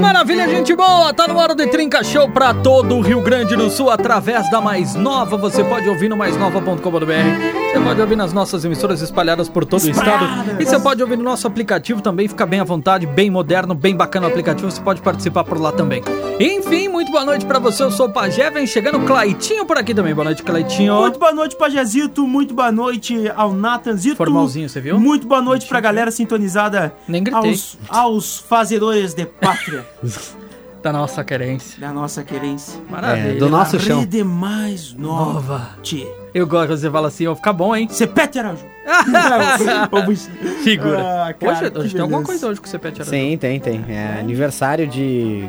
Maravilha, gente boa! Tá no hora do Trinca Show pra todo o Rio Grande do Sul através da Mais Nova. Você pode ouvir no maisnova.com.br. Você pode ouvir nas nossas emissoras espalhadas por todo o estado. E você pode ouvir no nosso aplicativo também. Fica bem à vontade, bem moderno, bem bacana o aplicativo. Você pode participar por lá também. Enfim, muito boa noite pra você. Eu sou o Pajé. Vem chegando Claitinho por aqui também. Boa noite, Claitinho. Muito boa noite, Pajezito. Muito boa noite ao Natanzito. Formalzinho, você viu? Muito boa noite pra galera sintonizada Nem gritei. aos, aos fazedores de pátria Da nossa querência. da nossa querência. Maravilha. É, do nosso A chão. rede mais nova. Nova. Tchê. Eu gosto quando você fala assim, ó, fica bom, hein? Cepete Araju. Figura. Ah, cara, hoje hoje tem alguma coisa hoje que você pede Sim, tem, tem. É aniversário de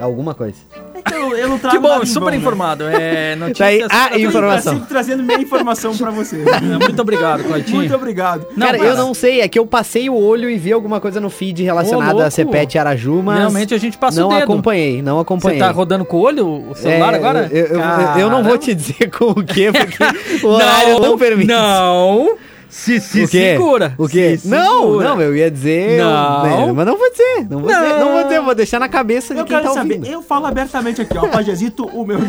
alguma coisa. Que eu, eu não trago Que bom, super vão, né? informado. É, notícias Daí, ah, super- Eu tô Informação. sempre trazendo minha informação pra você. Muito obrigado, Claitinho. Muito obrigado. Não, Cara, mas- eu não sei, é que eu passei o olho e vi alguma coisa no feed Ô, relacionada louco. a Cepete Araju, mas Realmente a gente passa não o dedo. acompanhei, não Você acompanhei. tá rodando com o olho, o celular É, agora? Eu, eu- eu- não vou te dizer com o que, porque o horário não, permite. Não, se, se o quê? segura. O quê? Se Não, segura. não, eu ia dizer. Não. né, mas não vou dizer. Não vou Não. dizer, não vou dizer, eu vou deixar na cabeça de Eu quem quero tá saber, ouvindo. eu falo abertamente aqui, ó. Pajezito, o meu.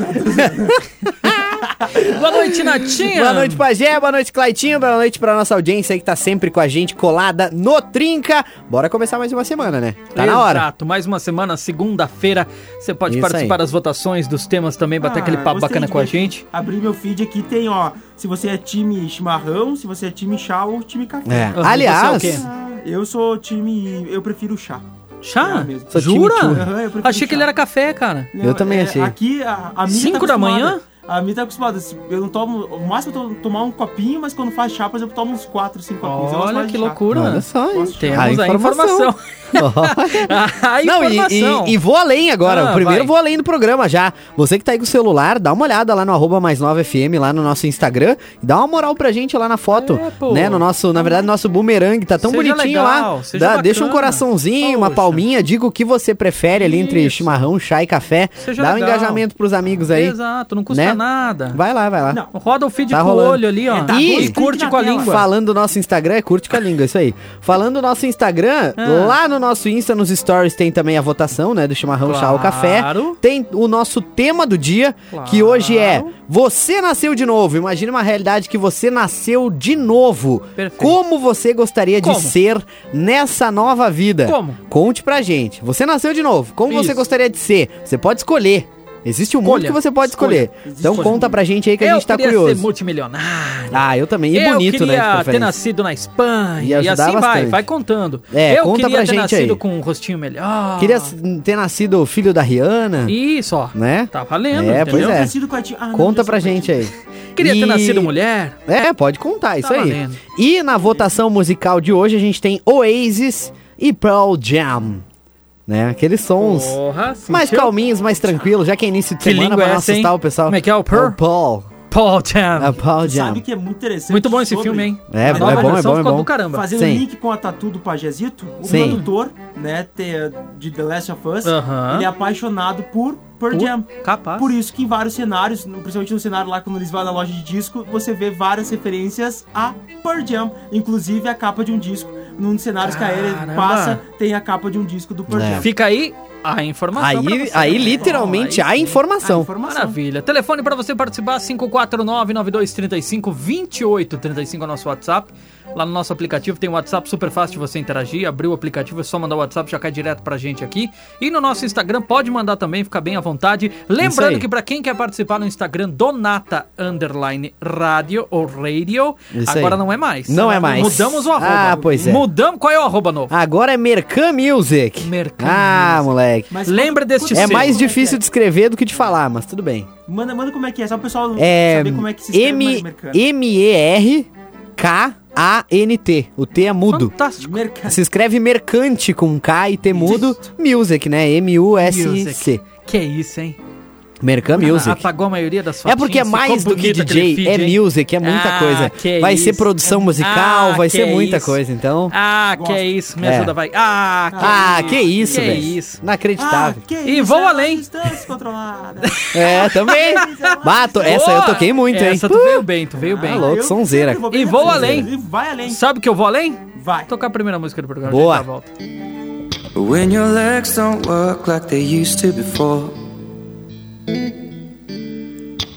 Boa noite, Natinha. Boa noite, Pajé, boa noite, Claitinho, boa noite pra nossa audiência aí que tá sempre com a gente colada no Trinca. Bora começar mais uma semana, né? Tá na hora. Exato, mais uma semana, segunda-feira. Você pode Isso participar aí. das votações, dos temas também, bater Ah, aquele papo bacana com a gente. Abrir meu feed aqui, tem, ó. Se você é time chimarrão, se você é time chá ou time café. É. Aliás, é? Ah, eu sou time. Eu prefiro chá. Chá? É Jura? prefiro Achei que ele era café, cara. Não, Eu também é, achei. Aqui a, a minha Cinco tá da manhã? A minha tá acostumada. Se Eu não tomo. O máximo eu tô, tomar um copinho, mas quando faz chá, por exemplo, eu tomo uns 4, 5 copinhos. Eu gosto Olha mais que loucura. olha só, hein? Temos A a informação. a Não, e, informação. e- e vou além agora. Ah, Primeiro vai. vou além do programa já. Você que tá aí com o celular, dá uma olhada lá no arroba mais nova FM, lá no nosso Instagram. E dá uma moral pra gente lá na foto. É, né? No nosso, na verdade, nosso boomerang tá tão Seja bonitinho legal, lá. seja Dá- deixa um coraçãozinho, uma Poxa. palminha. Diga o que você prefere ali entre Isso. chimarrão, chá e café. Seja dá um legal. engajamento pros amigos aí. Exato, não custa né? Nada. Vai lá, vai lá. Não. Roda o feed Tá com rolando. o olho ali, ó. É, tá E- e curte com a língua. Falando do nosso Instagram, é curte com a língua, isso aí. Falando do nosso Instagram, Ah. lá no nosso Insta, nos stories, tem também a votação, né? Do chimarrão, chá ou café. Claro. Tem o nosso tema do dia, Claro. que hoje é Você nasceu de novo. Imagina uma realidade que você nasceu de novo. Perfeito. Como você gostaria Como? de ser nessa nova vida? Como? Conte pra gente. Você nasceu de novo. Como você Isso. gostaria de ser? Você pode escolher. Existe um mundo Escolha. que você pode Escolha. escolher. Então conta mundo. pra gente aí que a eu gente tá queria curioso. ser multimilionário. Ah, eu também. E eu bonito, queria né? de ter preferência. nascido na Espanha. E, ajudar assim vai, bastante. vai contando. É, eu conta queria pra ter gente nascido aí. com um rostinho melhor. Queria ter nascido filho da Rihanna, Isso, ó. né? Tá valendo, É, entendeu? pois Eu é. nascido com a tia- Ah, Conta eu pra gente aí. Queria ter E- nascido mulher. É, pode contar, isso Tá aí. valendo. E na votação musical de hoje a gente tem Oasis e Pearl Jam. Né? Aqueles sons Porra, mais calminhos, mais tranquilos, já que é início de Que semana pra é não essa, hein? assustar o pessoal. Como é que é o Pearl? Paul. Paul Jam. É Pearl Jam. Sabe que é muito interessante. Muito bom esse sobre- filme, hein? É, A é nova bom, é versão bom, é bom. do caramba. Fazendo Sim. link com a tatu do Pajezito, o Sim. produtor, né, de The Last of Us, Aham. ele é apaixonado por Pearl Por- Jam. Capaz. Por isso que em vários cenários, principalmente no cenário lá quando eles vão na loja de disco, você vê várias referências a Pearl Jam, inclusive a capa de um disco. Num dos cenários que a ele passa, tem a capa de um disco do Pearl É. Jam. Fica aí a informação Aí, aí literalmente Aí a informação. A informação. Maravilha. Telefone para você participar: 549-9235-2835 é o nosso WhatsApp. Lá no nosso aplicativo tem um WhatsApp super fácil de você interagir. Abriu o aplicativo, é só mandar o WhatsApp, já cai direto pra gente aqui. E no nosso Instagram pode mandar também, fica bem à vontade. Lembrando que para quem quer participar no Instagram, Donata Underline Radio ou Radio, Isso agora aí. não é mais. Não é mais. Mudamos o arroba. Ah, pois é. Mudamos. Qual é o arroba novo? Agora é Mercan Music. Mercan Ah, Music. moleque. Mas Lembra deste É mais que difícil de escrever do que de falar, mas tudo bem. Manda, manda como é que é, só o pessoal É saber como é que se escreve M- mais mercado. M-E-R-K-A-N-T. O T é mudo. Fantástico. Mercado. Se escreve mercante com K e T mudo, music, né? M-U-S-C. Que é isso, hein? Merchan Music. Apagou a maioria das É fotinhas. porque é mais do que DJ, feed, é hein? music, é muita Ah, coisa. que Vai ser isso. produção musical, Ah, vai ser que muita isso. coisa, então. Ah, Gosto. que isso, me É. ajuda, vai. Ah, que Ah, que isso, que velho. isso. Inacreditável. que E isso, vou é além. distância controlada. É, também. Bato, essa eu toquei muito, hein? Essa tu veio bem, tu veio Ah, bem. louco, Eu sonzeira. bem E vou além. E vai além. Sabe que eu vou além? Vai. Vou tocar a primeira música do programa. Boa. When your legs don't work like they used to before.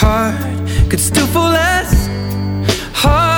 heart could still fall as hard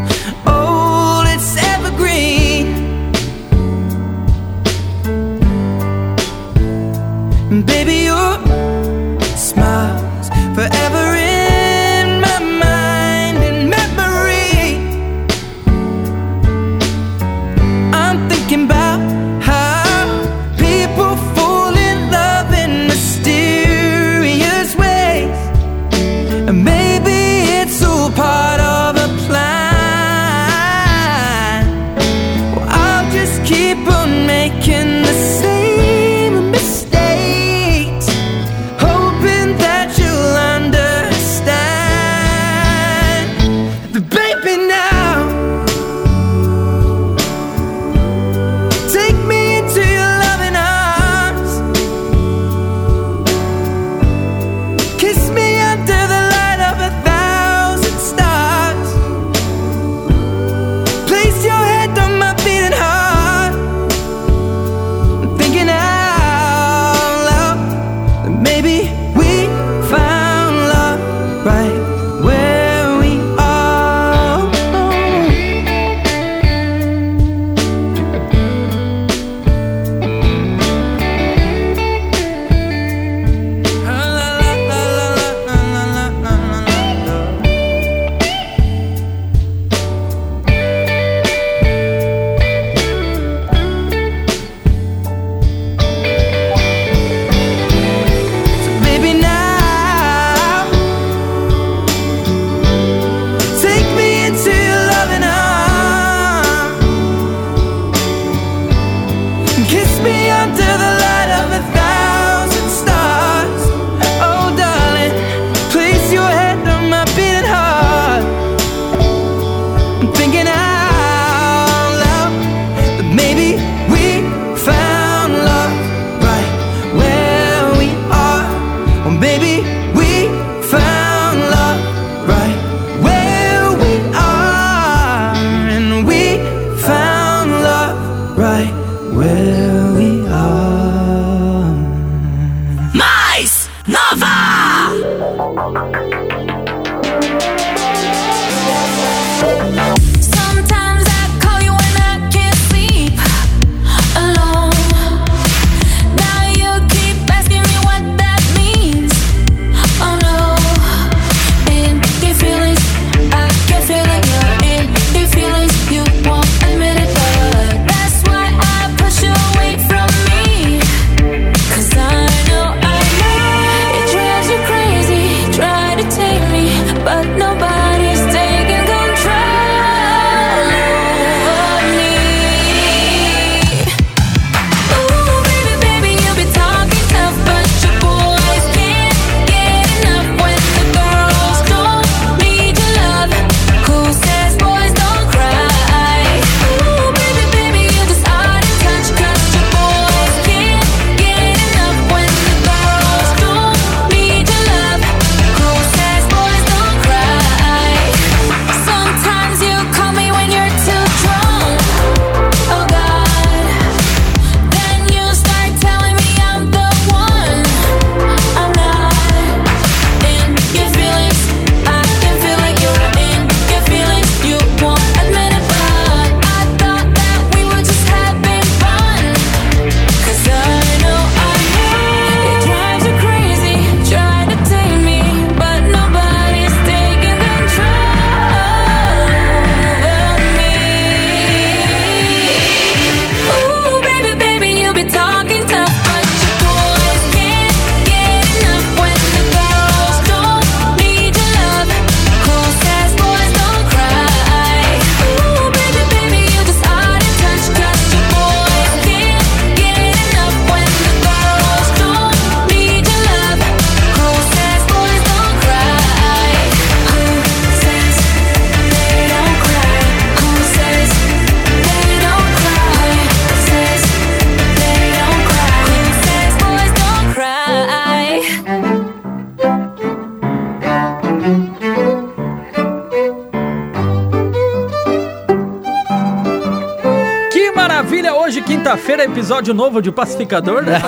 episódio novo de Pacificador, né?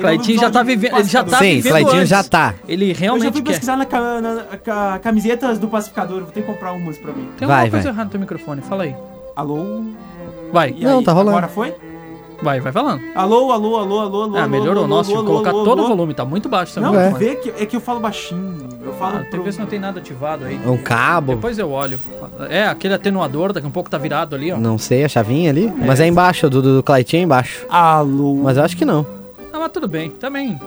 Claitinho novo já tá vivendo, do ele já tá Sim, vivendo Claitinho antes. já tá. Ele Eu já realmente fui quer. pesquisar na, na- ca- camisetas do pacificador, vou ter que comprar umas pra mim. Tem Vai, alguma coisa vai. errada no teu microfone, fala aí. Alô? Vai, E Não, aí, tá rolando. Agora foi? Vai, vai falando. Alô, alô, alô, alô, alô. Ah, alô, melhorou. alô, Nossa, alô, deixa eu colocar alô, todo o alô. volume, tá muito baixo também. Não, É. vê que, é que eu falo baixinho. Eu falo. Ah, tem vezes que não tem nada ativado aí. Um cabo. Depois eu olho. É, aquele atenuador, daqui a um pouco tá virado ali, ó. Não sei, a chavinha ali. Mas é embaixo, do, do Claitinho é embaixo. Alô. Mas eu acho que não. Ah, mas tudo bem, também.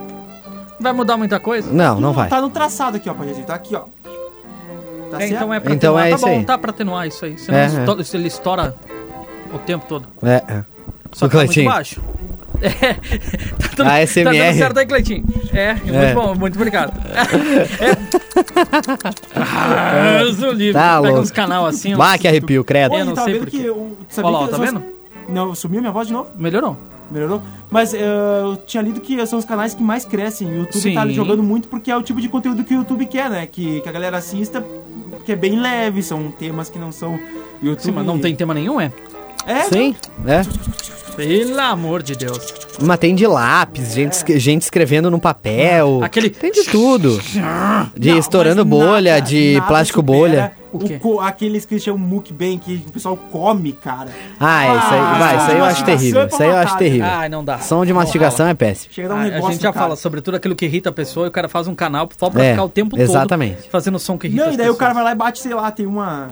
Vai mudar muita coisa? Não, não vai. Tá no traçado aqui, ó, pode Tá aqui, ó. Tá É, certo? então é pra Então atenuar. é tá isso bom, aí. tá pra atenuar isso aí. Senão É, esto- se ele estoura o tempo todo. É, é. Só que tá muito Cleitinho. baixo. É, tá tudo, A tá dando ASMR. certo aí, Cleitinho. É, muito É. bom, muito obrigado. É. Ah, eu sou livre. Tá Pega louco. uns canal assim, ó. Vá que arrepio, credo. Eu não sei vendo por quê. que. Eu, sabia Olha lá, tá os- vendo? Não, sumiu minha voz de novo? Melhorou. Melhorou? Mas eh, eu tinha lido que são os canais que mais crescem. O YouTube tá Sim. jogando muito porque é o tipo de conteúdo que o YouTube quer, né? Que, que a galera assista, que é bem leve, são temas que não são. YouTube... Sim, mas não tem tema nenhum, é? É? Sim, é. Pelo amor de Deus. Mas tem de lápis, gente, escre- gente escrevendo no papel. Aquele. Tem de tudo. De Não, estourando bolha, nada- de nada plástico bolha. O O aqueles que chamam mukbang, que o pessoal come, cara. Ah, isso aí, Ah, vai, isso aí eu acho mastigação terrível. é Isso aí eu acho terrível. Ai, não dá. Som de mastigação é péssimo. Chega a dar um Ah, negócio a gente já cara. fala sobre tudo aquilo que irrita a pessoa e o cara faz um canal só pra É, ficar o tempo exatamente. todo fazendo som que irrita Não, as e daí o cara pessoas. vai lá e bate, sei lá, tem uma.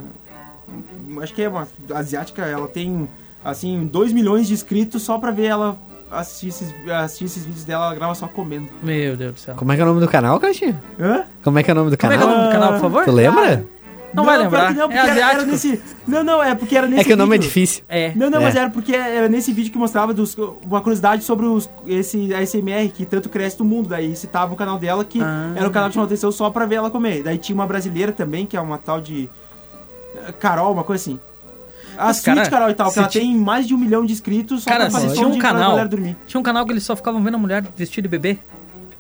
Acho que é uma asiática, ela tem, assim, 2 milhões de inscritos só pra ver ela assistir esses, assistir esses vídeos dela, ela grava só comendo. Meu Deus do céu. Como é que é o nome do canal, Caixinha? Hã? Como é que é o nome do Como é que é o canal? nome do canal, por favor? Tu lembra? Não vai pior lembrar. que Não, É porque era, nesse. Não, não, é porque era nesse É que o nome é difícil. É. Não, não, É. mas era porque era nesse vídeo que mostrava dos- uma curiosidade sobre os, esse ASMR que tanto cresce no mundo. Daí citava o canal dela que Ah. era o canal que chamou atenção só pra ver ela comer. Daí tinha uma brasileira também, que é uma tal de. Carol, uma coisa assim. A Mas, cara, Carol e tal, que ela ti- tem mais de um milhão de inscritos só Cara, pra fazer tinha um canal. Tinha um canal que eles só ficavam vendo a mulher vestida de bebê.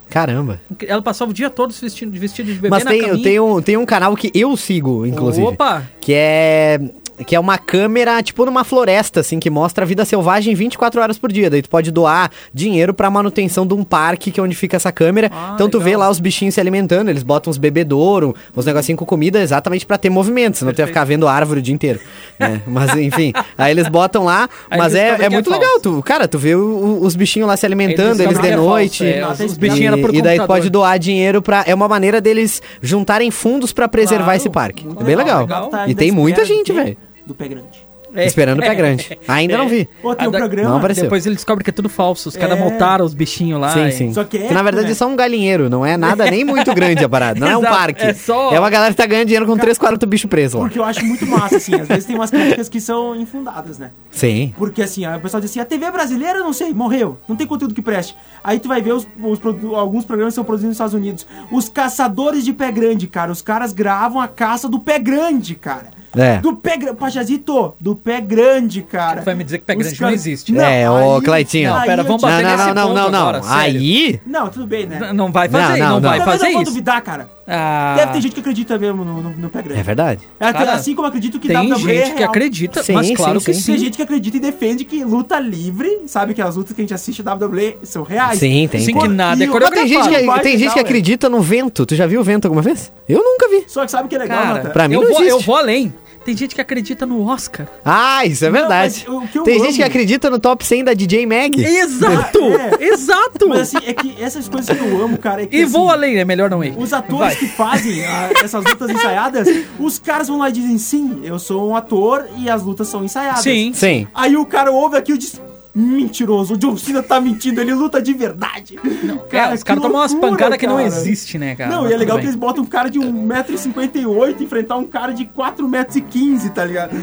Caramba. Ela passava o dia todo se vestindo, vestido de bebê Mas na tem, caminha. tem, um, tem um canal que eu sigo, inclusive. Opa! Que é. Que é uma câmera, tipo, numa floresta, assim, que mostra a vida selvagem 24 horas por dia. Daí tu pode doar dinheiro pra manutenção de um parque, que é onde fica essa câmera. Ah, então tu vê lá os bichinhos se alimentando, eles botam uns bebedouro, uns negocinhos com comida exatamente pra ter movimento, senão tu ia Perfeito. ficar vendo árvore o dia inteiro. né? Mas enfim, aí eles botam lá, Aí mas é, é é muito falso. legal. Tu, cara, tu vê o- o- os bichinhos lá se alimentando, eles descobrem de é noite. é, Nada os, os e- bichinhos por e daí tu computador. pode doar dinheiro pra. É uma maneira deles juntarem fundos pra preservar Claro, esse parque. É bem legal. legal. Tá E tem muita gente, velho. Do pé grande. É. Esperando o pé grande. Ainda não vi. Ou tem um da- programa. Não apareceu. Depois ele descobre que é tudo falso. Os caras É. montaram os bichinhos lá. Sim, e- sim. Só que é na verdade épico, é só um galinheiro, não é nada nem muito grande a parada. Não é um parque. é só- É uma galera que tá ganhando dinheiro com 3, 4 bichos presos lá. Porque eu acho muito massa, assim. Às vezes tem umas críticas que são infundadas, né? Sim. Porque assim, o pessoal diz assim, a TV brasileira, não sei, morreu. Não tem conteúdo que preste. Aí tu vai ver os, os produ- alguns programas que são produzidos nos Estados Unidos. Os caçadores de pé grande, cara. Os caras gravam a caça do pé grande, cara. É. Do pé grande. Pajazito, do pé grande, cara. Tu vai me dizer que pé Os grande caras- não existe. Não, É, ô, Claitinho. Não, pera, vamos te- Não, bater não, nesse não, não, ponto não, não. agora, sério. Aí. Não, tudo bem, né? N- Não vai fazer, Não, não, não, vai não. Mas eu fazer vou isso. duvidar, cara. Ah, Deve ter gente que acredita mesmo no, no, no pé grande. É verdade. É, Cara, assim como acredito que tem WWE é gente que acredita, Sim, mas claro sim, que sim. sim. Tem gente que acredita e defende que luta livre, sabe que as lutas que a gente assiste WWE são reais. Sim, tem. Sim, que nada é o- Mas tem gente, coreografado. que, tem gente que acredita no vento. Tu já viu o vento alguma vez? Eu nunca vi. Só que sabe o que é legal, Cara? Pra mim eu não vou, existe. eu vou além. Tem gente que acredita no Oscar. Ah, isso é Não, verdade. mas o que eu Tem amo- gente que acredita no top 100 da DJ Mag. Exato! É. Exato! Mas assim, é que essas coisas que eu amo, cara, é que e assim, vou além, é melhor não ir. Os atores Vai. que fazem ah, essas lutas ensaiadas, os caras vão lá e dizem, sim, eu sou um ator e as lutas são ensaiadas. Sim. Sim. Aí o cara ouve aqui e diz, mentiroso, o John Cena tá mentindo, ele luta de verdade. Não, Cara, os caras tomam umas pancadas que não existem, né, cara? Não, Mas e é legal bem. que eles botam um cara de 1,58m enfrentar um cara de 4,15m, tá ligado?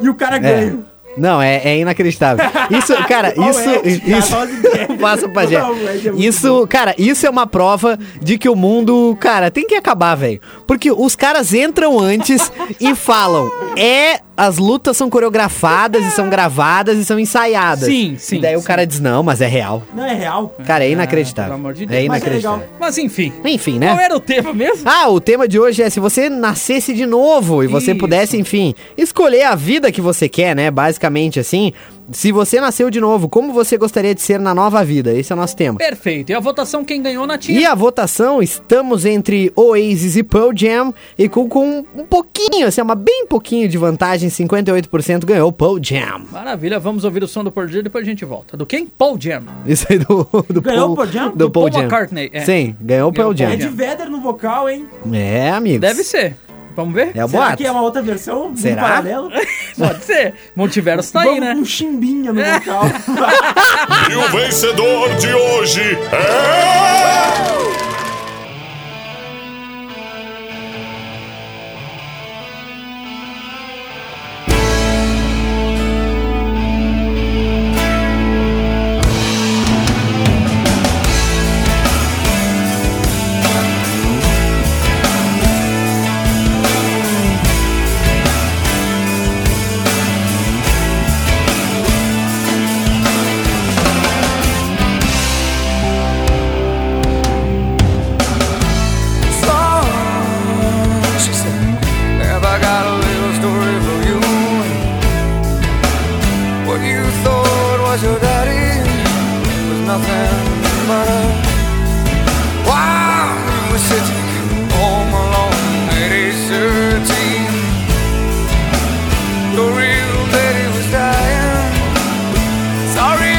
E o cara ganha. Não, é, é inacreditável. Isso, cara, isso. Ed, cara, isso ideias. Passa pra gente. É Isso, cara, isso é uma prova de que o mundo, cara, tem que acabar, velho. Porque os caras entram antes e falam: é as lutas são coreografadas e são gravadas e são ensaiadas. Sim, sim, E daí o sim. cara diz, não, mas é real. Não é real. Cara, é pelo inacreditável. amor de É Deus. Mas é inacreditável. legal. Mas enfim. Enfim, Qual né? era o tema mesmo? Ah, o tema de hoje é se você nascesse de novo e você Isso. pudesse, enfim, escolher a vida que você quer, né? Basicamente assim. Se você nasceu de novo, como você gostaria de ser na nova vida? Esse é o nosso tema. Perfeito. E a votação, quem ganhou na tinha? E a votação, estamos entre Oasis e Pearl Jam, e com, com um pouquinho, assim, uma bem pouquinho de vantagem, 58% ganhou Pearl Jam. Maravilha, vamos ouvir o som do Paul Jam e depois a gente volta. Do quem? Paul Jam. Isso aí do, do Ganhou o Paul, Pearl Jam? Do Do Paul, Paul Jam. McCartney, é. Sim, ganhou o Pearl Jam. Paul Ed Vedder no vocal, hein? É, amigos. Deve ser. Vamos ver? É o Será boato. que é uma outra versão? Um Será? paralelo? Pode ser. Multiverso tá aí, Vamos né? com chimbinha no É. vocal. E o vencedor de hoje é. Sorry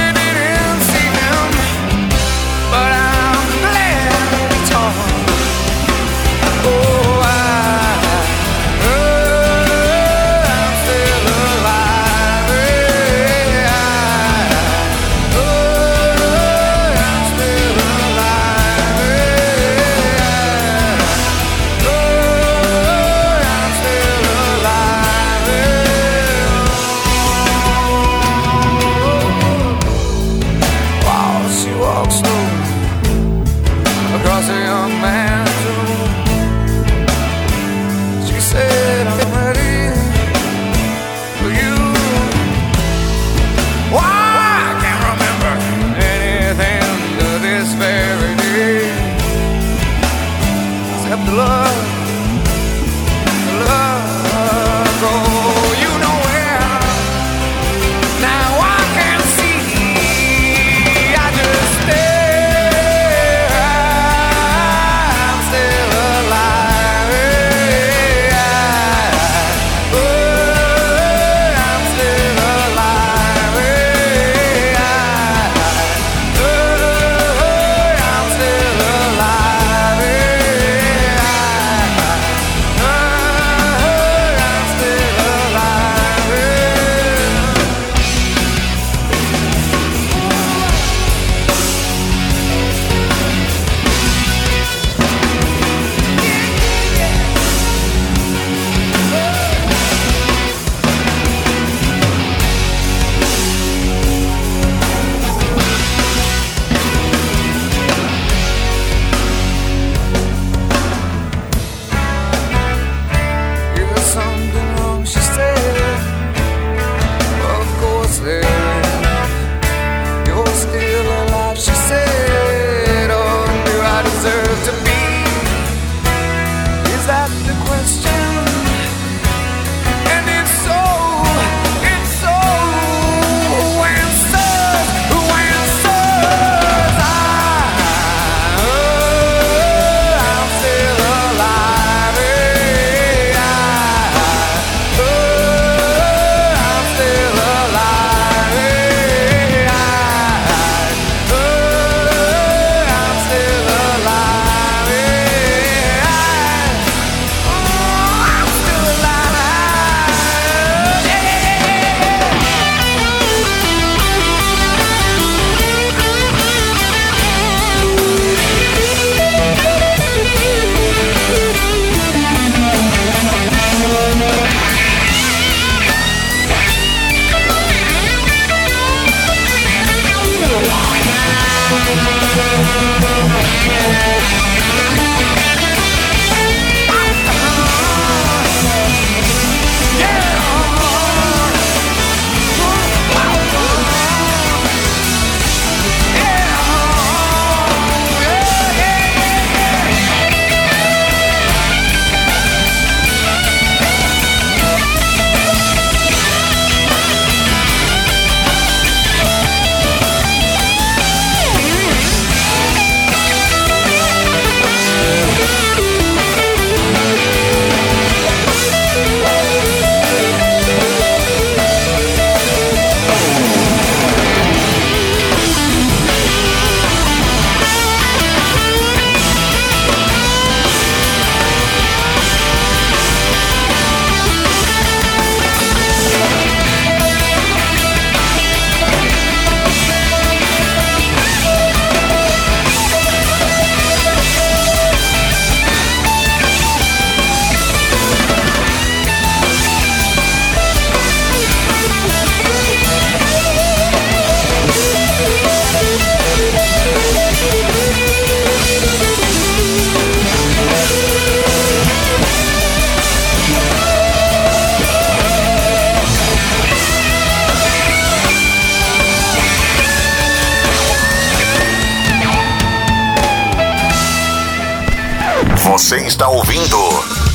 Você está ouvindo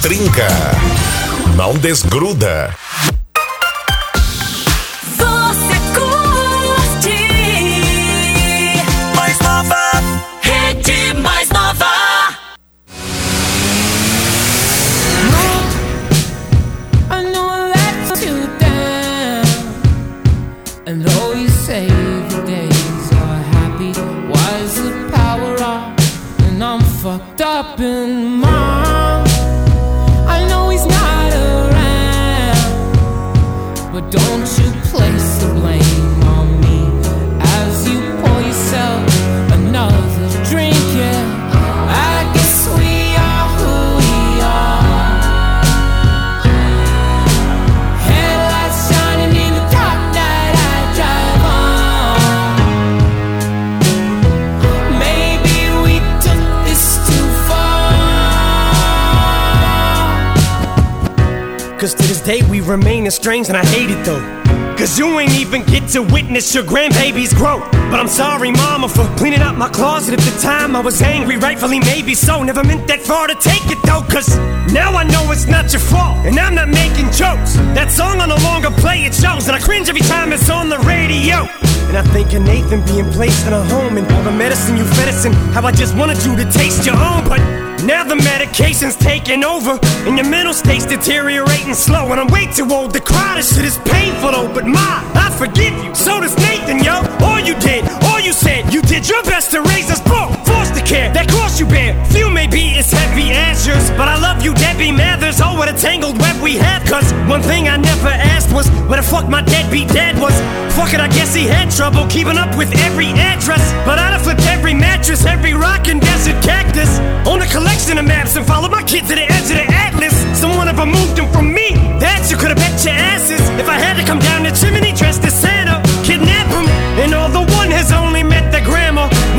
Trinca. Não desgruda. Estranged and I hate it though. Cause you ain't even get to witness your grandbaby's growth. But I'm sorry, mama, for cleaning out my closet at the time. I was angry, rightfully, maybe so. Never meant that far to take it though. Cause now I know it's not your fault. And I'm not making jokes. That song I no longer play, it shows. And I cringe every time it's on the radio. And I think of Nathan being placed in a home and all the medicine you fed us and how I just wanted you to taste your own. But now the medication's taking over and your mental state's deteriorating slow. And I'm way too old to cry. This shit is painful though. But ma, I forgive you. So does Nathan, yo. All you did, all you said, you did your best to raise us both. Foster care, that cross you bear. Few may be as heavy as yours, but I love you, Debbie Mathers. Oh, what a tangled web we have. Cause one thing I never asked was where the fuck my deadbeat dad was. Fuck it, I guess he had trouble keeping up with every address. But I'd have flipped every mattress, every rock and desert cactus. On a collection of maps and followed my kid to the edge of the atlas. Someone ever moved them from me. That you could have bet your asses. If I had to come down the chimney dressed as Santa, kidnap him. And all the one has only the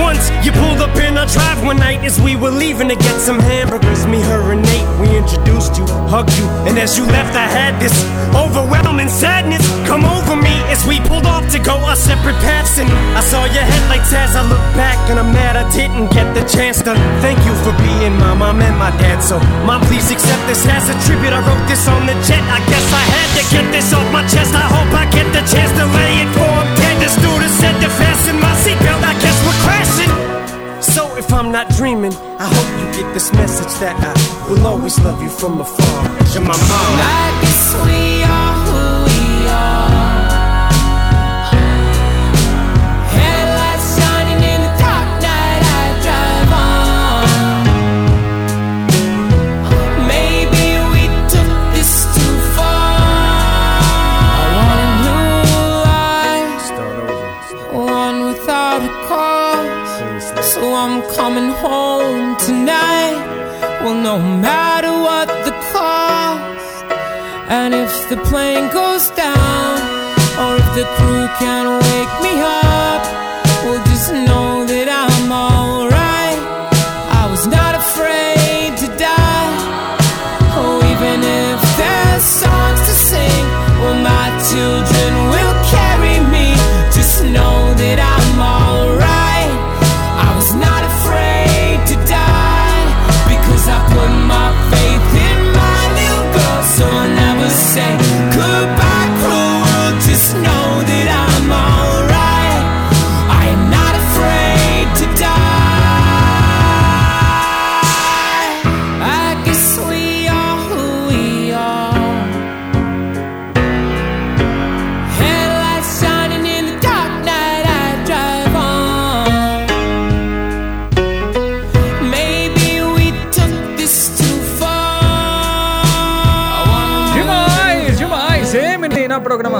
once, you pulled up in our drive one night as we were leaving to get some hamburgers. Me, her, and Nate, we introduced you, hugged you, and as you left, I had this overwhelming sadness come over me as we pulled off to go our separate paths. And I saw your headlights as I looked back, and I'm mad I didn't get the chance to thank you for being my mom and my dad. So, mom, please accept this as a tribute. I wrote this on the jet. I guess I had to get this off my chest. I hope dreaming, I hope you get this message that I will always love you from afar. You're my mom. I guess we are plane goes down, or if the crew can't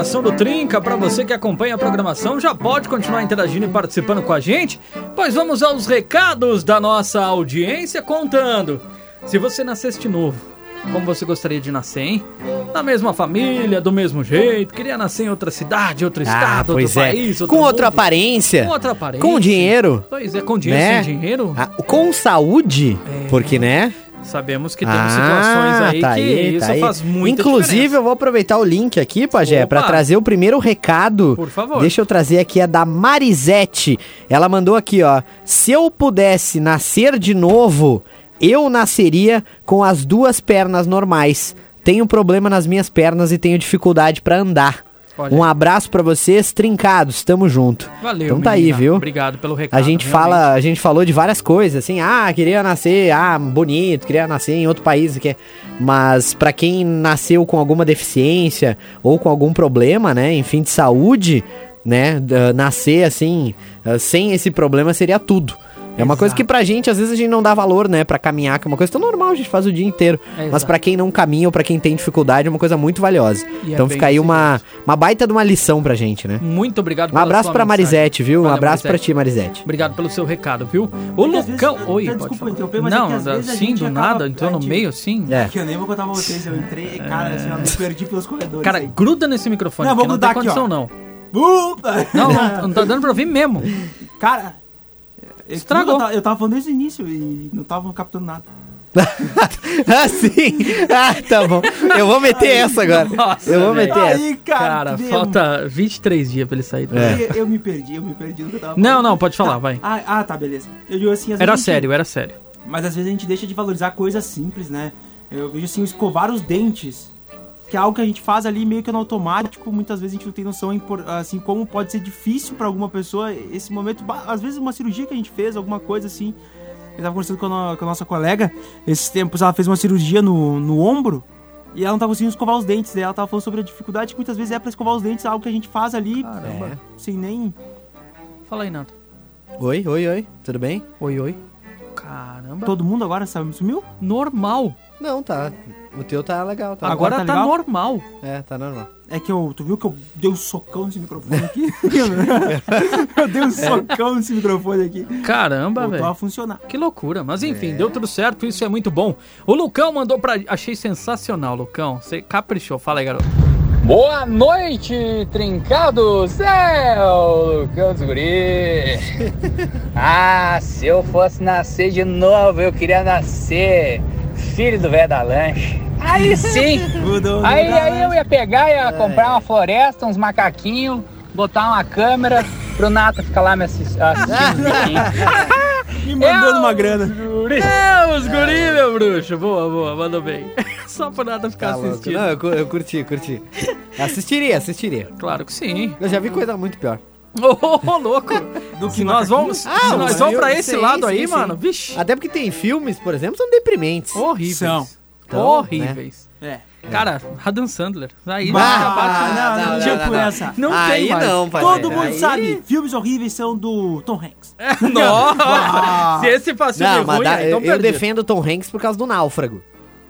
programação do Trinca. Pra você que acompanha a programação, já pode continuar interagindo e participando com a gente, pois vamos aos recados da nossa audiência contando. Se você nascesse de novo, como você gostaria de nascer, hein? Na mesma família, do mesmo jeito, queria nascer em outra cidade, outro Ah, estado, outro é. país, outro Com outra mundo. aparência. Com outra aparência. Com dinheiro. Pois é, com dinheiro, né? sem dinheiro. Ah, com saúde, É. porque, né? Sabemos que temos situações aí tá que isso tá aí. faz muita Inclusive, diferença. eu vou aproveitar o link aqui, Pajé, Opa. pra trazer o primeiro recado. Por favor. Deixa eu trazer aqui a da Marisete. Ela mandou aqui, ó. Se eu pudesse nascer de novo, Eu nasceria com as duas pernas normais. Tenho problema nas minhas pernas e tenho dificuldade pra andar. Olha. Um abraço pra vocês, trincados. Tamo junto. Valeu, Então tá aí, menina. viu? Obrigado pelo recado. A gente realmente. fala, a gente falou de várias coisas, assim, ah, queria nascer, ah, bonito, queria nascer em outro país, que mas pra quem nasceu com alguma deficiência ou com algum problema, né, enfim, de saúde, né, nascer assim, sem esse problema seria tudo. É uma coisa que pra gente, às vezes, a gente não dá valor, né? Pra caminhar, que é uma coisa tão normal, a gente faz o dia inteiro. É, Mas pra quem não caminha ou pra quem tem dificuldade, é uma coisa muito valiosa. E é então bem fica aí uma, uma baita de uma lição pra gente, né? Muito obrigado Um abraço pra Marisete, viu? Um Valeu, abraço pra Marisete. ti, Marisete. Obrigado pelo seu recado, viu? O É que às Lucão. vezes- Oi, desculpa interromper, mas é Não, que às vezes a assim, gente do acaba- nada, entrou no meio assim. É. Que eu nem vou contar pra vocês, eu entrei, cara, assim, ó, me perdi pelos corredores. Cara, aí. gruda nesse microfone, Não, porque vou não tem grudar aqui, condição, não. Não, não, não tá dando pra ouvir mesmo. Cara, eu, Estragou. Eu tava, eu tava falando desde o início e não tava captando nada. ah, sim! Ah, tá bom. Eu vou meter essa agora. Nossa, eu vou meter essa. Aí, cara, Cara, deu- falta 23 dias pra ele sair. É. Eu, eu me perdi, eu me perdi que eu tava Não, falando. não, pode falar, Tá. vai. Ah, ah, tá, beleza. Eu digo assim, Era gente- sério, era sério. Mas às vezes a gente deixa de valorizar coisas simples, né? Eu vejo assim, o escovar os dentes, que é algo que a gente faz ali meio que no automático, muitas vezes a gente não tem noção, assim, como pode ser difícil pra alguma pessoa esse momento. Às vezes uma cirurgia que a gente fez, alguma coisa assim. Eu tava conversando com a, com a nossa colega, esses tempos ela fez uma cirurgia no, no ombro, e ela não tava conseguindo escovar os dentes, daí ela tava falando sobre a dificuldade que muitas vezes é pra escovar os dentes, algo que a gente faz ali, É. É. sem nem... Fala aí, Nato. Oi, oi, oi. Tudo bem? Oi, oi. Caramba. Todo mundo agora sabe, sumiu? Normal. Não, tá. O teu tá legal, tá. Agora, Agora tá, tá legal? normal. É, tá normal. É que eu. Tu viu que eu dei um socão nesse microfone aqui? eu dei um socão nesse microfone aqui. Caramba, Voltou a velho. funcionar. Que loucura. Mas enfim, deu tudo certo, isso é muito bom. O Lucão mandou pra. Achei sensacional, Lucão. Você caprichou. Fala aí, garoto. Boa noite, trincados! É o Lucão dos. Ah, se eu fosse nascer de novo, eu queria nascer filho do velho da lanche. Aí sim! Mudou, Aí, aí eu ia pegar, ia comprar uma floresta, uns macaquinhos, botar uma câmera pro Nato ficar lá me assis- assistindo. Me mandando uma grana. É, os guri, meu bruxo. Boa, boa, mandou bem. Só por nada ficar Tá louco. assistindo. Não, eu, eu curti, curti. Assistiria, assistiria. Claro que sim. Eu já vi coisa muito pior. Ô, ô, louco. Do Se nós vamos, se Ah, nós mas vamos eu- pra esse sim, lado sim, aí, sim. mano, vixe. Até porque tem filmes, por exemplo, são deprimentes. Horríveis. São. Então, Horríveis. É. Cara, Adam Sandler. Aí Ah, não, não, não, tipo não, não. essa. não Aí tem mais. não, pai. Todo mundo Aí- sabe, filmes horríveis são do Tom Hanks. Nossa! Se esse fosse Não, filme mas ruim, dá- aí, eu, então perdido. defendo Tom Hanks por causa do Náufrago.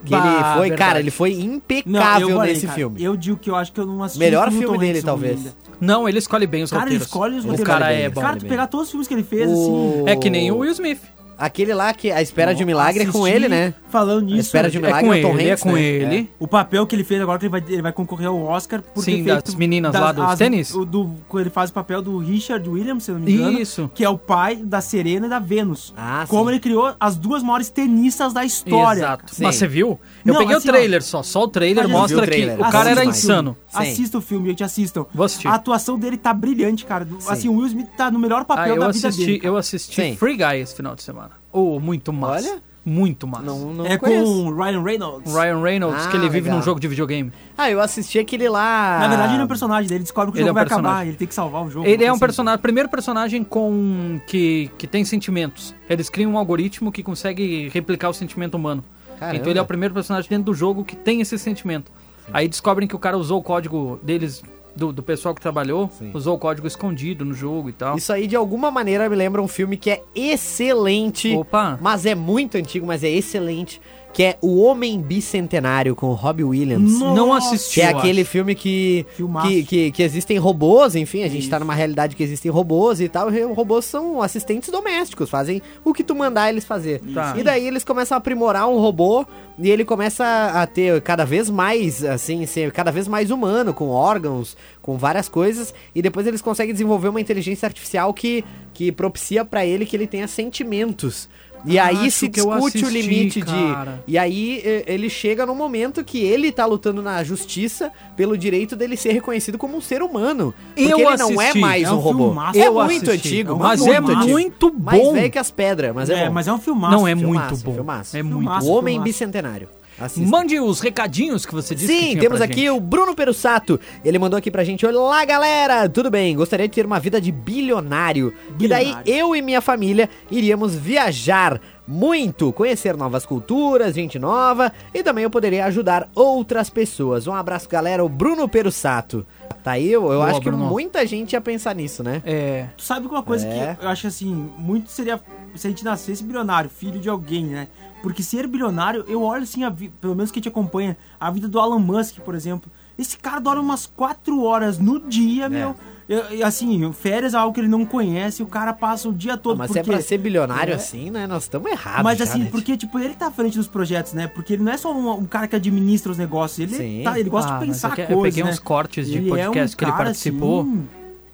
Que Bah, ele foi, verdade. cara, ele foi impecável eu falei, nesse cara, filme. Eu digo que eu acho que eu não assisti Melhor um filme Tom dele, Hanks talvez. ainda. Não, ele escolhe bem os Cara, ele roteiros. escolhe os O roteiros. cara bem, é ele bom. Cara, tu pegar todos os filmes que ele fez, O- assim... É que nem o Will Smith. Aquele lá que A Espera de um Milagre é com assisti ele, né? Falando nisso... A Espera de um É Milagre com é o Tom ele, é Hanks, com né? ele. O papel que ele fez agora, que ele vai, ele vai concorrer ao Oscar por Sim, ter feito das meninas lá dos as- tênis? o do, quando ele faz o papel do Richard Williams, se não me engano. Isso. Que é o pai da Serena e da Vênus. Ah, Como sim. ele criou as duas maiores tenistas da história. Exato. Sim. Mas você viu? Eu Não, peguei assim, o trailer só. Só o trailer mostra o trailer. que o cara era insano. Assista o filme, gente, assistam. Vou assistir. A atuação dele tá brilhante, cara. Assim, o Will Smith tá no melhor papel Ah, da vida dele. cara. eu assisti Sim. Free Guy esse final de semana. Oh, muito massa. Olha. Muito massa. Não, não É conheço. com o Ryan Reynolds. Ryan Reynolds, Ah, que ele vive legal. num jogo de videogame. Ah, eu assisti aquele lá... Na verdade, ele é um personagem dele, descobre que Ele o é jogo um vai personagem. acabar, ele tem que salvar o jogo. Ele é um assim. personagem, primeiro personagem com que, que tem sentimentos. Eles criam um algoritmo que consegue replicar o sentimento humano. Caramba. Então ele é o primeiro personagem dentro do jogo que tem esse sentimento. Aí descobrem que o cara usou o código deles, do, do pessoal que trabalhou, Sim. usou o código escondido no jogo e tal. Isso aí, de alguma maneira, me lembra um filme que é excelente. Opa! Mas é muito antigo, mas é excelente. Que é O Homem Bicentenário, com o Robbie Williams. Não assisti. Que é aquele filme que, que, que, que existem robôs, enfim, a gente tá numa realidade que existem robôs e tal, e robôs são assistentes domésticos, fazem o que tu mandar eles fazer. Tá. E daí eles começam a aprimorar um robô e ele começa a ter cada vez mais, assim, ser cada vez mais humano, com órgãos, com várias coisas, e depois eles conseguem desenvolver uma inteligência artificial que, que propicia pra ele que ele tenha sentimentos. E aí Acho se discute o assisti, limite cara. de. E aí eh, ele chega no momento que ele tá lutando na justiça pelo direito dele ser reconhecido como um ser humano. Porque Eu ele não é assisti. mais É um um robô. É muito assisti. antigo, Mas muito é muito Mais bom. velho que as pedras, mas é, É, bom. mas é um filmaço. Não, é Filmaço, muito bom. filmaço. É muito. O Homem. Bicentenário. Assista. Mande os recadinhos que você disse que Sim, tinha temos pra aqui gente. o Bruno Perussato. Ele mandou aqui pra gente: Olá, galera! Tudo bem? Gostaria de ter uma vida de bilionário. E daí Bilionário. eu e minha família iríamos viajar muito, conhecer novas culturas, gente nova e também eu poderia ajudar outras pessoas. Um abraço, galera. O Bruno Perussato. Tá aí, eu, eu Boa, acho que Bruno. muita gente ia pensar nisso, né? É. Tu sabe que uma coisa É. que eu acho assim, muito seria se a gente nascesse bilionário, filho de alguém, né? Porque ser bilionário, eu olho assim, a vi- pelo menos que te acompanha, a vida do Elon Musk, por exemplo. Esse cara dorme umas 4 horas no dia, meu. Eu- assim, férias é algo que ele não conhece, o cara passa o dia todo. mas se é porque... pra ser bilionário É. assim, né? Nós estamos errados. Mas já, assim, né? porque, tipo, ele tá à frente dos projetos, né? Porque ele não é só um, um cara que administra os negócios, ele, Sim. tá, ele gosta Ah, de mas pensar é que eu coisas, peguei né? uns cortes de Ele é um podcast que ele participou. assim,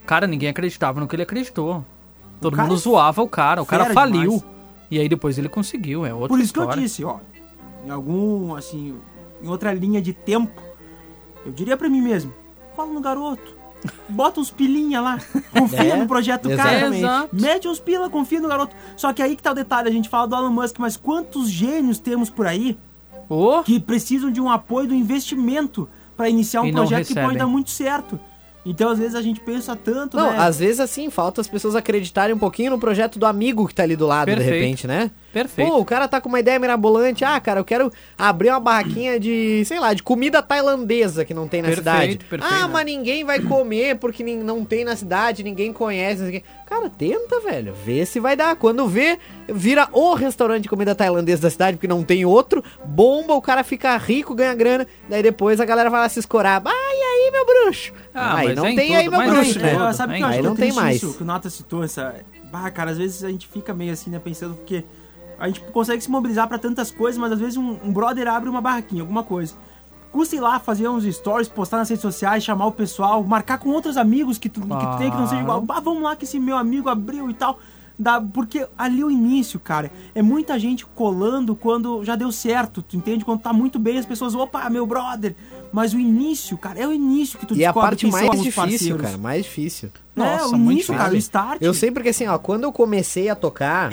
Cara, ninguém acreditava no que ele acreditou. Todo mundo é zoava o cara. O cara faliu. demais. E aí depois ele conseguiu. É outra Por isso que história. eu disse, ó, em algum, assim, em outra linha de tempo, eu diria pra mim mesmo, fala no garoto, bota uns pilinha lá, confia É, no projeto cara, exatamente. Exato. mete uns pila, confia no garoto. Só que aí que tá o detalhe, a gente fala do Elon Musk, mas quantos gênios temos por aí Ô, que precisam de um apoio do investimento pra iniciar um E projeto que pode dar muito certo. Então, às vezes, a gente pensa tanto, Não, né? às vezes assim, falta as pessoas acreditarem um pouquinho no projeto do amigo que tá ali do lado, Perfeito. de repente, né? Perfeito. Pô, o cara tá com uma ideia mirabolante. Ah, cara, eu quero abrir uma barraquinha de, sei lá, de comida tailandesa que não tem na Perfeito, cidade. perfeito. ah, mas ninguém vai comer porque não tem na cidade, ninguém conhece. não sei o quê. Cara, tenta, velho. Vê se vai dar. Quando vê, vira o restaurante de comida tailandesa da cidade, porque não tem outro. Bomba, o cara fica rico, ganha grana. Daí depois a galera vai lá se escorar. Ah, e aí, meu bruxo? Ah, aí mas não é em tem aí, meu bruxo, é né? É, sabe o que eu Aí acho não que é tem mais. Isso, que o Nata citou, essa... Bah, cara, às vezes a gente fica meio assim, né, pensando, porque a gente consegue se mobilizar pra tantas coisas, mas às vezes um, um brother abre uma barraquinha, alguma coisa. Custa ir lá, fazer uns stories, postar nas redes sociais, chamar o pessoal, marcar com outros amigos que tu, que tu tem que não seja igual. Vamos lá que esse meu amigo abriu e tal. Dá, porque ali o início, cara, é muita gente colando quando já deu certo, tu entende? Quando tá muito bem, as pessoas, opa, meu brother. Mas o início, cara, é o início que tu E a descobre parte quem são mais difícil, parceiros. cara, mais difícil. É, Nossa, o muito início, cara, o start. Eu sei porque assim, ó, quando eu comecei a tocar,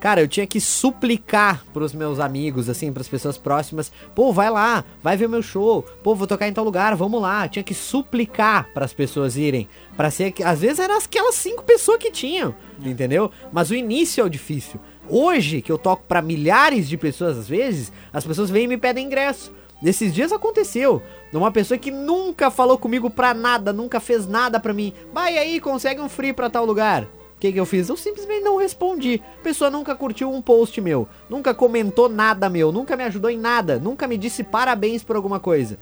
cara, eu tinha que suplicar pros meus amigos, assim, pras pessoas próximas, pô, vai lá, vai ver meu show, pô, vou tocar em tal lugar, vamos lá. Eu tinha que suplicar pras pessoas irem, Pra ser, que- às vezes eram aquelas cinco pessoas que tinham, entendeu? Mas o início é o difícil. Hoje, que eu toco pra milhares de pessoas às vezes, as pessoas vêm e me pedem ingresso. Nesses dias aconteceu. Uma pessoa que nunca falou comigo pra nada, nunca fez nada pra mim. Vai aí, consegue um free pra tal lugar. O que, que eu fiz? Eu simplesmente não respondi. A pessoa nunca curtiu um post meu, nunca comentou nada meu, nunca me ajudou em nada, nunca me disse parabéns por alguma coisa.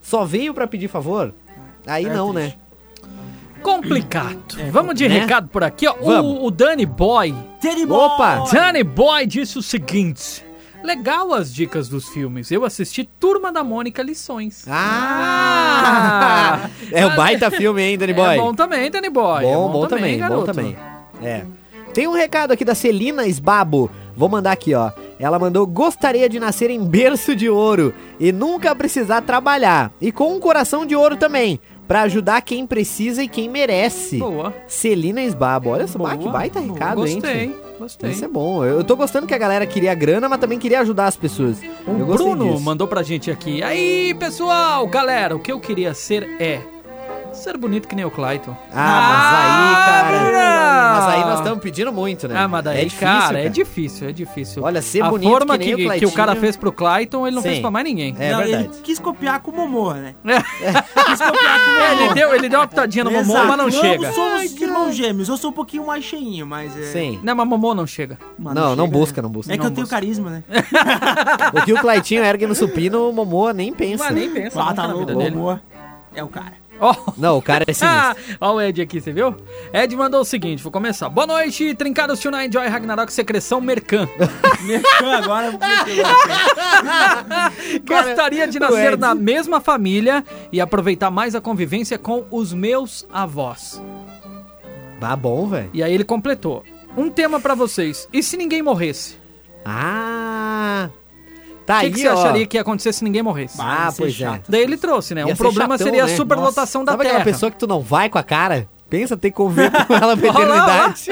Só veio pra pedir favor? Aí É não, triste. né? complicado. Vamos de né? recado por aqui, ó. O, o Danny Boy. Opa! Boy! Danny Boy disse o seguinte. Legal as dicas dos filmes. Eu assisti Turma da Mônica Lições. Ah! é o baita filme, hein, Danny Boy? É bom também, Danny Boy. Bom, é bom, também, bom garoto. também. É. Tem um recado aqui da Celina Esbabo. Vou mandar aqui, ó. Ela mandou: gostaria de nascer em berço de ouro e nunca precisar trabalhar. E com um coração de ouro também. Pra ajudar quem precisa e quem merece. Boa. Celina Esbabo. Olha só, Boa, que baita boa. recado, hein? Gostei? Gostei. Isso é bom. Eu tô gostando que a galera queria grana, mas também queria ajudar as pessoas. O eu Bruno disso. mandou pra gente aqui. Aí, pessoal, galera, o que eu queria ser é ser bonito que nem o Clayton. Ah, mas aí, Bruno! cara. Mas aí nós estamos pedindo muito, né? Ah, mas daí, é difícil, cara, é difícil, é difícil. Olha, ser a bonito forma que nem que, o que o cara fez pro Clayton, ele não Sim. fez pra mais ninguém. É Não, verdade. Ele quis copiar com o Momoa, né? É. Quis copiar com o Momoa. ele, deu, ele deu uma pitadinha no Momô, mas não chega. somos irmãos gêmeos. Eu sou um pouquinho mais cheinho, mas é... Sim. Não, mas Momô não chega. Mas Não, não chega, busca, né? não busca. É que Não eu tenho busca. carisma, né? O que o Claitinho ergue no supino, o Momoa nem pensa. Mas nem pensa Ah, nunca tá na louco. vida O dele. Momoa é o cara. Ó. Não, o cara é Ah, sinistro. ó o Ed aqui, você viu? Ed mandou o seguinte, vou começar. Boa noite, trincados Tonight Joy Ragnarok Secreção Mercan. Merchan agora... Gostaria de nascer na mesma família e aproveitar mais a convivência com os meus avós. Tá bom, velho. E aí ele completou. Um tema pra vocês. E se ninguém morresse? Ah! Tá o que, aí, que você ó. acharia que ia acontecer se ninguém morresse? Ah, pois é. Daí ele trouxe, né? Ia um ser problema chatão, seria a né? superlotação da Sabe Terra. aquela pessoa que tu não vai com a cara? Pensa ter que conviver com ela pra eternidade.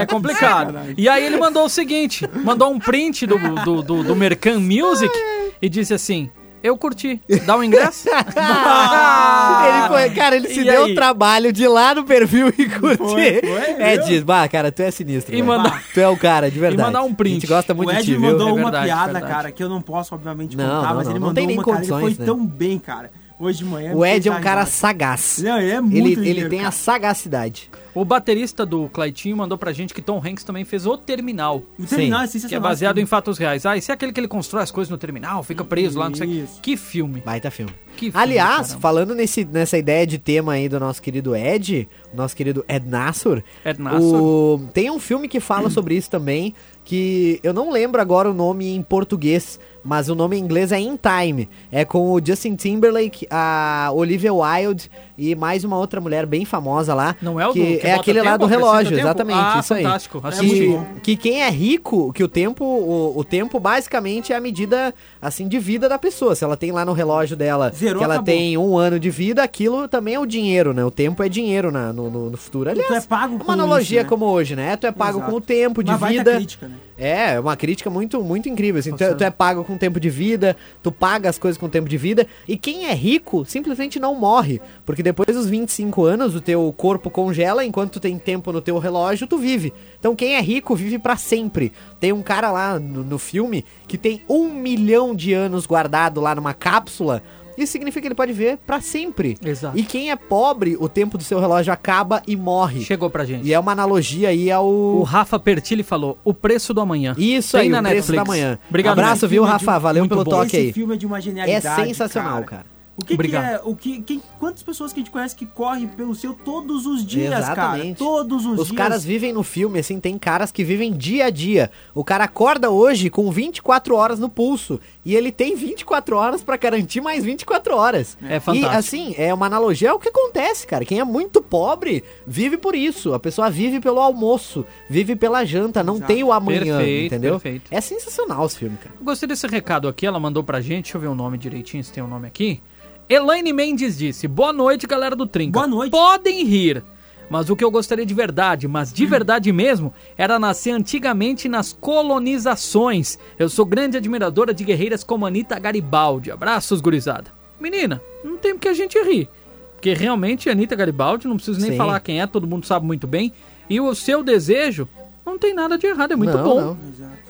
É complicado. E aí ele mandou o seguinte: mandou um print do, do, do, do Mercan Music e disse assim: Eu curti. Dá o ingresso? ele foi, cara, ele se E deu aí? o trabalho de ir lá no perfil e curtir. Foi, foi, é, diz, bah, cara, tu é sinistro. E velho. mandar- Tu é o cara, de verdade. mandar um print. A gente gosta muito O de ti, me viu? mandou É uma verdade, piada, verdade. cara, que eu não posso, obviamente, Não, contar, não, mas não, ele não mandou tem nem uma, cara, foi né? tão bem, cara. Hoje de manhã. O Ed é um fez cara sagaz. Não, ele é muito Ele, ele tem cara. a sagacidade. O baterista do Claitinho mandou pra gente que Tom Hanks também fez O Terminal. O terminal é Que é sensacional. baseado em fatos reais. Ah, esse é aquele que ele constrói as coisas no terminal, fica preso lá, não sei. Que filme. Baita filme. Que Aliás, falando nesse, nessa ideia de tema aí do nosso querido Ed, nosso querido Ed Nassur, Ed Nassur. o- tem um filme que fala sobre isso também, que eu não lembro agora o nome em português, mas o nome em inglês é In Time. É com o Justin Timberlake, a Olivia Wilde e mais uma outra mulher bem famosa lá. Não é o do- que, que é aquele lá tempo, do acrescenta relógio, exatamente, Ah, isso aí. fantástico, Que, assisti. que quem é rico, que o tempo, o, o tempo basicamente é a medida assim de vida da pessoa. Se ela tem lá no relógio dela Zerou, que ela acabou. tem um ano de vida, aquilo também é o dinheiro, né? O tempo é dinheiro na- no, no- no futuro. Aliás, Tu é pago uma analogia isso, né? como hoje, né? Tu é pago Exato. com o tempo de Uma vida. crítica, né? É, é uma crítica muito, muito incrível. Assim, tu, é- tu é pago com tempo de vida, tu paga as coisas com tempo de vida. E quem é rico simplesmente não morre. Porque depois dos 25 anos, o teu corpo congela, enquanto tu tem tempo no teu relógio, tu vive. Então quem é rico vive pra sempre. Tem um cara lá no, no filme que tem um milhão de anos guardado lá numa cápsula. Isso significa que ele pode ver pra sempre. Exato. E quem é pobre, o tempo do seu relógio acaba e morre. Chegou pra gente. E é uma analogia aí ao. O Rafa Pertilli falou: O preço do amanhã. Isso Tem aí, na o preço Netflix. da manhã. Obrigado, Abraço, viu, é de- Rafa? Valeu muito pelo bom. toque Esse aí. filme é de uma É genialidade. sensacional, cara. O que, que é. O que, quem, quantas pessoas que a gente conhece que correm pelo seu todos os dias, cara? Exatamente. Todos os, Os dias. caras vivem no filme, assim, tem caras que vivem dia a dia. O cara acorda hoje com 24 horas no pulso. E ele tem 24 horas pra garantir mais 24 horas. É fantástico. E, assim, é uma analogia ao que acontece, cara. Quem é muito pobre vive por isso. A pessoa vive pelo almoço, vive pela janta, não Exato. tem o amanhã, Perfeito, entendeu? perfeito. É sensacional esse filme, cara. Eu gostei desse recado aqui, ela mandou pra gente, deixa eu ver o nome direitinho, se tem o nome aqui. Elaine Mendes disse: Boa noite, galera do Trinca. Boa noite. Podem rir. Mas o que eu gostaria de verdade, mas de verdade mesmo, era nascer antigamente nas colonizações. Eu sou grande admiradora de guerreiras como Anitta Garibaldi. Abraços, gurizada. Menina, não tem porque a gente rir. Porque realmente Anitta Garibaldi, não preciso nem Sim. falar quem é, todo mundo sabe muito bem. E o seu desejo não tem nada de errado, é muito Não, bom. não.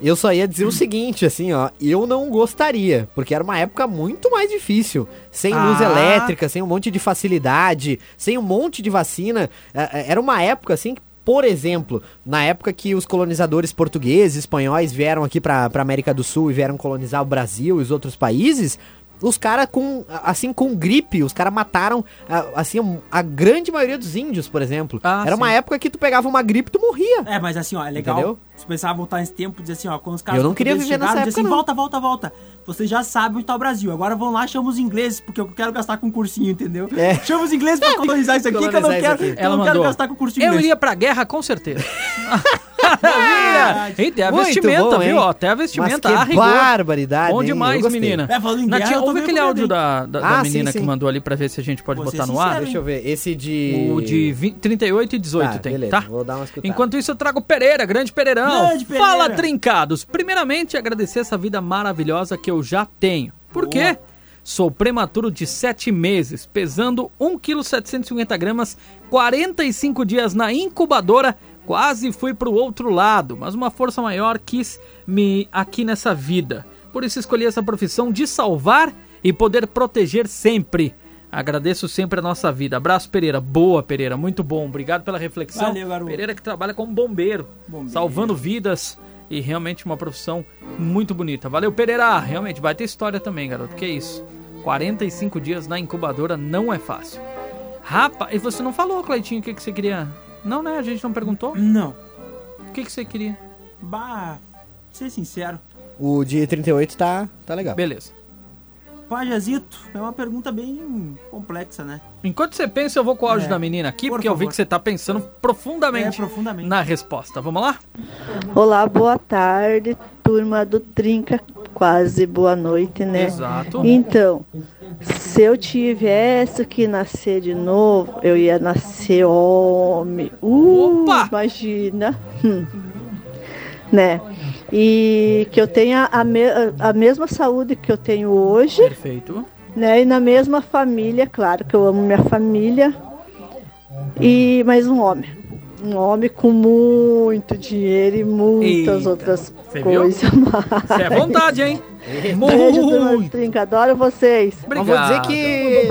Eu só ia dizer o seguinte, assim, ó, eu não gostaria, porque era uma época muito mais difícil, sem luz Ah. elétrica, sem um monte de facilidade, sem um monte de vacina. É, é, Era uma época, assim, que, por exemplo, na época que os colonizadores portugueses, espanhóis vieram aqui pra América do Sul e vieram colonizar o Brasil e os outros países, os caras com, assim, com gripe, os caras mataram, a- assim, a grande maioria dos índios, por exemplo. Ah, Era uma sim. época que tu pegava uma gripe e tu morria. É, mas assim, ó, é legal. Entendeu? Se pensar voltar nesse tempo, dizer assim, ó, quando os caras Eu não queria viver nessa chegaram, dizer assim, época, não. volta, volta, volta. Você já sabe onde tá o Brasil. Agora vão lá, chama os ingleses, porque eu quero gastar com cursinho, entendeu? É. Chama os ingleses pra colonizar isso aqui, que eu não Colonizar quero, aqui. que eu Ela não quero mandou. gastar com cursinho Eu inglês. iria pra guerra com certeza. Maravilha! Eita, é a Muito vestimenta, bom, hein? viu? Até a vestimenta. Mas que barbaridade, Bom demais, menina. É, falando em guerra, tô Ouve aquele áudio da, da, da Ah, menina sim, que sim. mandou ali pra ver se a gente pode Vou botar no ar. Deixa eu ver, esse de... O de 20, 38 e 18 Tá, tem, beleza, tá? vou dar uma escutada. Enquanto isso, eu trago Pereira, grande Pereirão. Grande Pereira. Fala, trincados. Primeiramente, agradecer essa vida maravilhosa que eu já tenho. Por quê? Sou prematuro de 7 meses, pesando 1 kg 750 gramas, 45 dias na incubadora, quase fui pro outro lado, mas uma força maior quis me aqui nessa vida. Por isso escolhi essa profissão de salvar e poder proteger sempre. Agradeço sempre a nossa vida. Abraço, Pereira. Boa, Pereira. Muito bom. Obrigado pela reflexão. Valeu, garoto. Pereira que trabalha como bombeiro, Bombeiro. salvando vidas e realmente uma profissão muito bonita. Valeu, Pereira. Realmente vai ter história também, garoto. Que isso? 45 dias na incubadora não é fácil. Rapaz, e você não falou, Cleitinho, o que, que você queria? Não, né? A gente não perguntou. Não. O que, que você queria? Bah, ser sincero. O de 38 tá, tá legal. Beleza. Pajazito, é uma pergunta bem complexa, né? Enquanto você pensa, eu vou com o áudio É, da menina aqui, por porque eu vi favor. que você tá pensando profundamente, É, profundamente. na resposta. Vamos lá? Olá, boa tarde, turma do Trinca. Quase boa noite, né? Exato. Então, se eu tivesse que nascer de novo, eu ia nascer homem. Uh, Opa! imagina. Hum. Né? E que eu tenha a, me- a mesma saúde que eu tenho hoje, Perfeito. né? E na mesma família, claro que eu amo minha família. E mais um homem. Um homem com muito dinheiro e muitas Eita, outras coisas mais. É vontade, hein? Do Trinca. Adoro vocês. Mas vou dizer que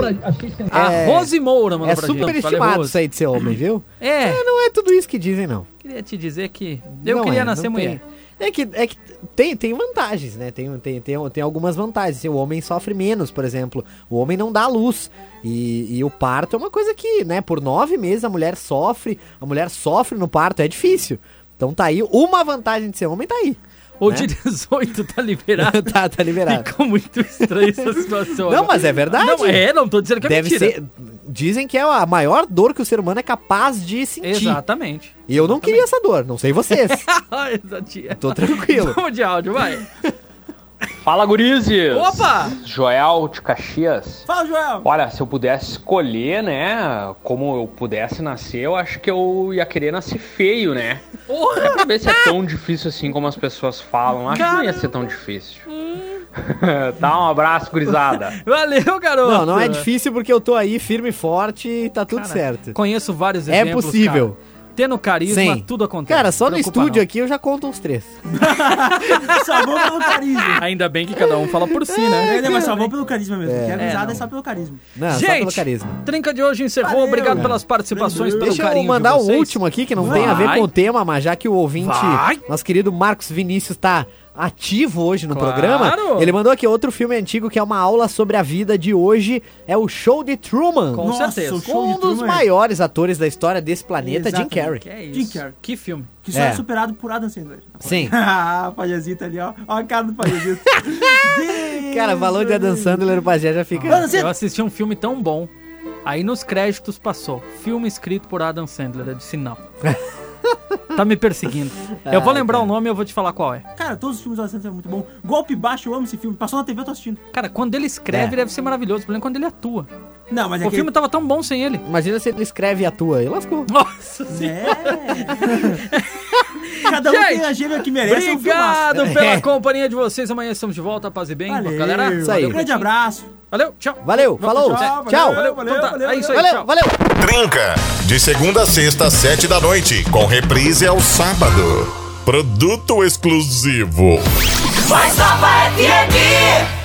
A É. Rose Moura mandou é super estimado aí de ser homem, viu? É, É, não é tudo isso que dizem, não. Queria te dizer que eu Não queria é, nascer mulher. tem. É que, é que tem, tem vantagens, né? Tem, tem, tem, tem algumas vantagens. O homem sofre menos, por exemplo. O homem não dá luz. E, e o parto é uma coisa que, né, por nove meses a mulher sofre, a mulher sofre no parto, é difícil. Então tá aí, uma vantagem de ser homem tá aí. O Né? de 18 tá liberado. tá, tá liberado. Ficou muito estranha essa situação. Não, agora. mas é verdade. Não, é, não tô dizendo que é Deve mentira. ser. Dizem que é a maior dor que o ser humano é capaz de sentir. Exatamente. E eu não queria essa dor, não sei vocês. Tô tranquilo. Vamos de áudio, vai. Fala, gurizes! Opa! Joel de Caxias. Fala, Joel! Olha, se eu pudesse escolher, né, como eu pudesse nascer, eu acho que eu ia querer nascer feio, né? Porra! Pra ver se é tão difícil assim como as pessoas falam. Acho que não ia ser tão difícil. Dá um abraço, gurizada. Valeu, garoto. Não, não é difícil porque eu tô aí firme e forte e tá tudo Cara, certo. Conheço vários É exemplos. possível. cara. Tendo carisma, Sim. tudo acontece. Cara, só no Preocupa estúdio não. aqui eu já conto uns três. Salvou pelo carisma. Ainda bem que cada um fala por si, né? É, né, mas salvou pelo carisma mesmo. É. Que a É, gurizada não. é só pelo carisma. Não, só pelo Gente, carisma. Trinca de hoje encerrou. Valeu. Obrigado pelas participações, pelo Deixa eu mandar de vocês. último aqui que não Vai. tem a ver com o tema, mas já que o ouvinte, Vai. nosso querido Marcos Vinícius, tá ativo hoje no Claro. programa. Ele mandou aqui outro filme antigo que é uma aula sobre a vida de hoje. É o Show de Truman. Com Nossa, certeza. o Com um de dos Truman é- maiores atores da história desse planeta, Jim Exatamente. Carrey. Que é Jim isso? Carrey. Que filme. Que só é. É. superado por Adam Sandler. Sim. ah, Pajazito ali, ó. Ó a cara do Pajazito. Cara, falou de Adam Sandler, o Pajé já fica... Você- Eu assisti um filme tão bom. Aí nos créditos passou. Filme escrito por Adam Sandler. Eu disse não. tá me perseguindo. Eu vou Ah, lembrar o nome e eu vou te falar qual é. Cara, todos os filmes do Adam Sandler são muito bom. Golpe Baixo, eu amo esse filme. Passou na TV, eu tô assistindo. Cara, quando ele escreve, É. deve ser maravilhoso. O problema é quando ele atua. Não, mas é o que... filme tava tão bom sem ele. Imagina se ele escreve e atua. E lascou. Nossa senhora. É. Cada um Gente, tem a gêmea que merece. é um Obrigado pela É. companhia de vocês. Amanhã estamos de volta. Paz e bem. Valeu. galera. Isso aí. Um grande abraço. Valeu, tchau. Valeu, falou, tchau, tchau. Valeu, valeu, então tá. valeu, é isso aí, Valeu, tchau. valeu. Trinca. De segunda a sexta, sete da noite. Com reprise ao sábado. Produto exclusivo. Mais Nova FM.